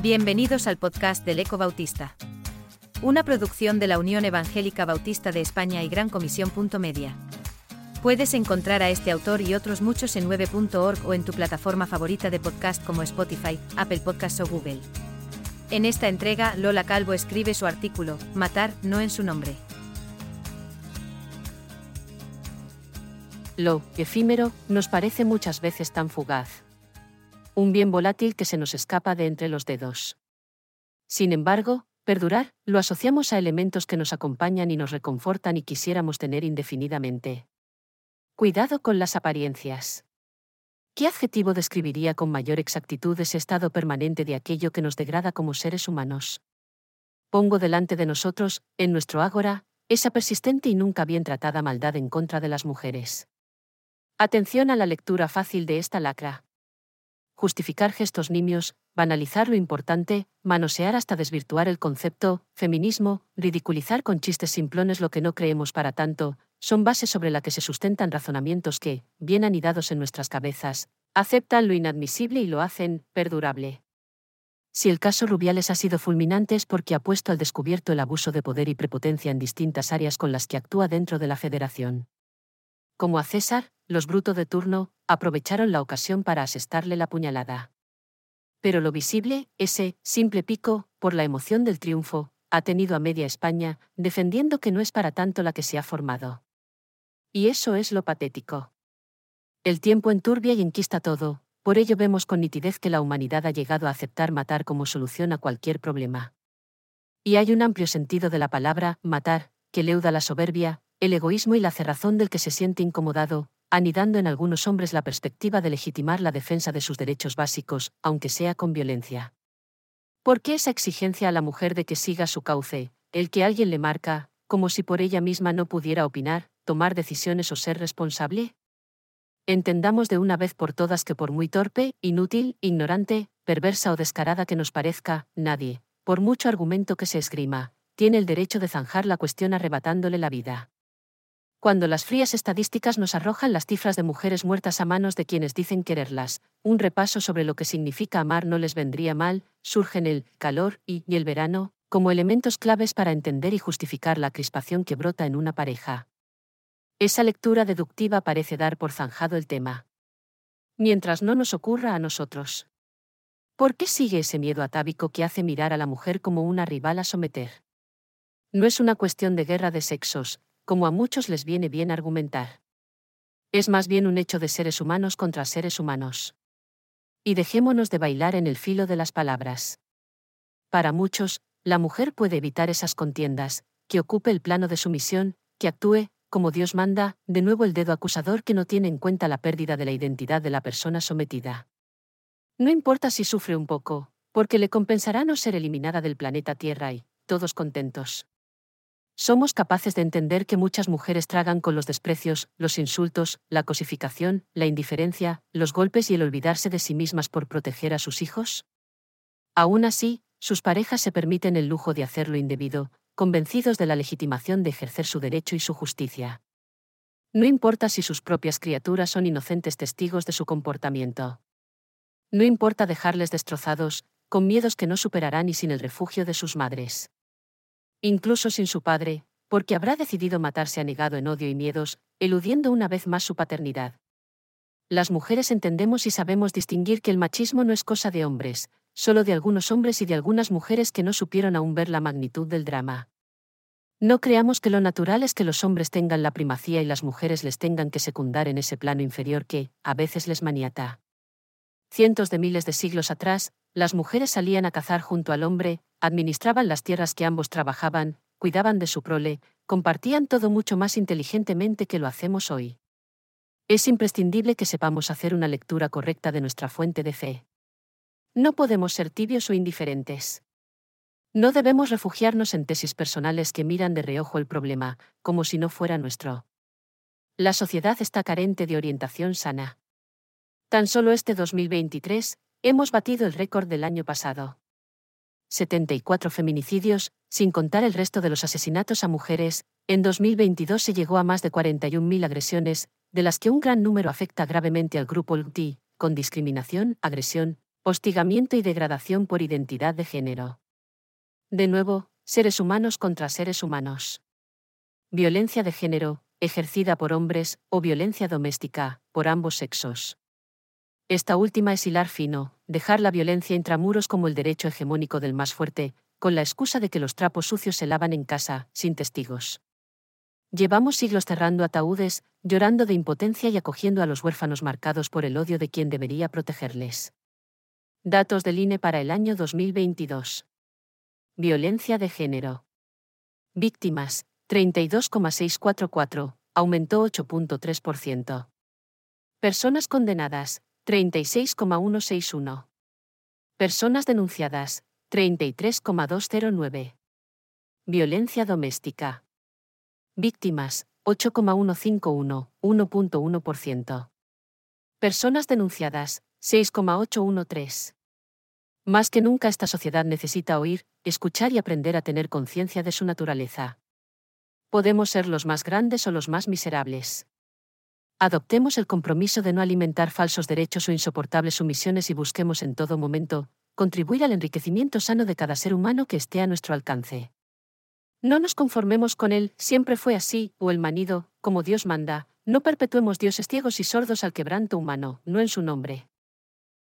Bienvenidos al podcast del Eco Bautista. Una producción de la Unión Evangélica Bautista de España y Gran Comisión. Media. Puedes encontrar a este autor y otros muchos en 9.org o en tu plataforma favorita de podcast como Spotify, Apple Podcasts o Google. En esta entrega, Lola Calvo escribe su artículo, Matar, no en su nombre. Lo efímero nos parece muchas veces tan fugaz. Un bien volátil que se nos escapa de entre los dedos. Sin embargo, perdurar lo asociamos a elementos que nos acompañan y nos reconfortan y quisiéramos tener indefinidamente. Cuidado con las apariencias. ¿Qué adjetivo describiría con mayor exactitud ese estado permanente de aquello que nos degrada como seres humanos? Pongo delante de nosotros, en nuestro ágora, esa persistente y nunca bien tratada maldad en contra de las mujeres. Atención a la lectura fácil de esta lacra. Justificar gestos nimios, banalizar lo importante, manosear hasta desvirtuar el concepto, feminismo, ridiculizar con chistes simplones lo que no creemos para tanto, son bases sobre la que se sustentan razonamientos que, bien anidados en nuestras cabezas, aceptan lo inadmisible y lo hacen perdurable. Si el caso Rubiales ha sido fulminante es porque ha puesto al descubierto el abuso de poder y prepotencia en distintas áreas con las que actúa dentro de la federación. Como a César, los brutos de turno, aprovecharon la ocasión para asestarle la puñalada. Pero lo visible, ese simple pico, por la emoción del triunfo, ha tenido a media España, defendiendo que no es para tanto la que se ha formado. Y eso es lo patético. El tiempo enturbia y enquista todo, por ello vemos con nitidez que la humanidad ha llegado a aceptar matar como solución a cualquier problema. Y hay un amplio sentido de la palabra matar, que leuda la soberbia, el egoísmo y la cerrazón del que se siente incomodado, anidando en algunos hombres la perspectiva de legitimar la defensa de sus derechos básicos, aunque sea con violencia. ¿Por qué esa exigencia a la mujer de que siga su cauce, el que alguien le marca, como si por ella misma no pudiera opinar, tomar decisiones o ser responsable? Entendamos de una vez por todas que por muy torpe, inútil, ignorante, perversa o descarada que nos parezca, nadie, por mucho argumento que se esgrima, tiene el derecho de zanjar la cuestión arrebatándole la vida. Cuando las frías estadísticas nos arrojan las cifras de mujeres muertas a manos de quienes dicen quererlas, un repaso sobre lo que significa amar no les vendría mal, surgen el calor y, el verano, como elementos claves para entender y justificar la crispación que brota en una pareja. Esa lectura deductiva parece dar por zanjado el tema. Mientras no nos ocurra a nosotros. ¿Por qué sigue ese miedo atávico que hace mirar a la mujer como una rival a someter? No es una cuestión de guerra de sexos, como a muchos les viene bien argumentar. Es más bien un hecho de seres humanos contra seres humanos. Y dejémonos de bailar en el filo de las palabras. Para muchos, la mujer puede evitar esas contiendas, que ocupe el plano de su misión, que actúe, como Dios manda, de nuevo el dedo acusador que no tiene en cuenta la pérdida de la identidad de la persona sometida. No importa si sufre un poco, porque le compensará no ser eliminada del planeta Tierra y, todos contentos. Somos capaces de entender que muchas mujeres tragan con los desprecios, los insultos, la cosificación, la indiferencia, los golpes y el olvidarse de sí mismas por proteger a sus hijos? Aún así, sus parejas se permiten el lujo de hacer lo indebido, convencidos de la legitimación de ejercer su derecho y su justicia. No importa si sus propias criaturas son inocentes testigos de su comportamiento. No importa dejarles destrozados, con miedos que no superarán y sin el refugio de sus madres incluso sin su padre, porque habrá decidido matarse anegado en odio y miedos, eludiendo una vez más su paternidad. Las mujeres entendemos y sabemos distinguir que el machismo no es cosa de hombres, solo de algunos hombres y de algunas mujeres que no supieron aún ver la magnitud del drama. No creamos que lo natural es que los hombres tengan la primacía y las mujeres les tengan que secundar en ese plano inferior que, a veces les maniata. Cientos de miles de siglos atrás, las mujeres salían a cazar junto al hombre, administraban las tierras que ambos trabajaban, cuidaban de su prole, compartían todo mucho más inteligentemente que lo hacemos hoy. Es imprescindible que sepamos hacer una lectura correcta de nuestra fuente de fe. No podemos ser tibios o indiferentes. No debemos refugiarnos en tesis personales que miran de reojo el problema, como si no fuera nuestro. La sociedad está carente de orientación sana. Tan solo este 2023, hemos batido el récord del año pasado. 74 feminicidios, sin contar el resto de los asesinatos a mujeres, en 2022 se llegó a más de 41.000 agresiones, de las que un gran número afecta gravemente al grupo LGBTI, con discriminación, agresión, Hostigamiento y degradación por identidad de género. De nuevo, seres humanos contra seres humanos. Violencia de género, ejercida por hombres, o violencia doméstica, por ambos sexos. Esta última es hilar fino, dejar la violencia intramuros como el derecho hegemónico del más fuerte, con la excusa de que los trapos sucios se lavan en casa, sin testigos. Llevamos siglos cerrando ataúdes, llorando de impotencia y acogiendo a los huérfanos marcados por el odio de quien debería protegerles. Datos del INE para el año 2022. Violencia de género. Víctimas, 32,644, aumentó 8.3%. Personas condenadas, 36,161. Personas denunciadas, 33,209. Violencia doméstica. Víctimas, 8,151, 1.1%. Personas denunciadas, 6,813. Más que nunca esta sociedad necesita oír, escuchar y aprender a tener conciencia de su naturaleza. Podemos ser los más grandes o los más miserables. Adoptemos el compromiso de no alimentar falsos derechos o insoportables sumisiones y busquemos en todo momento contribuir al enriquecimiento sano de cada ser humano que esté a nuestro alcance. No nos conformemos con él, siempre fue así, o el manido, como Dios manda, no perpetuemos dioses ciegos y sordos al quebranto humano, no en su nombre.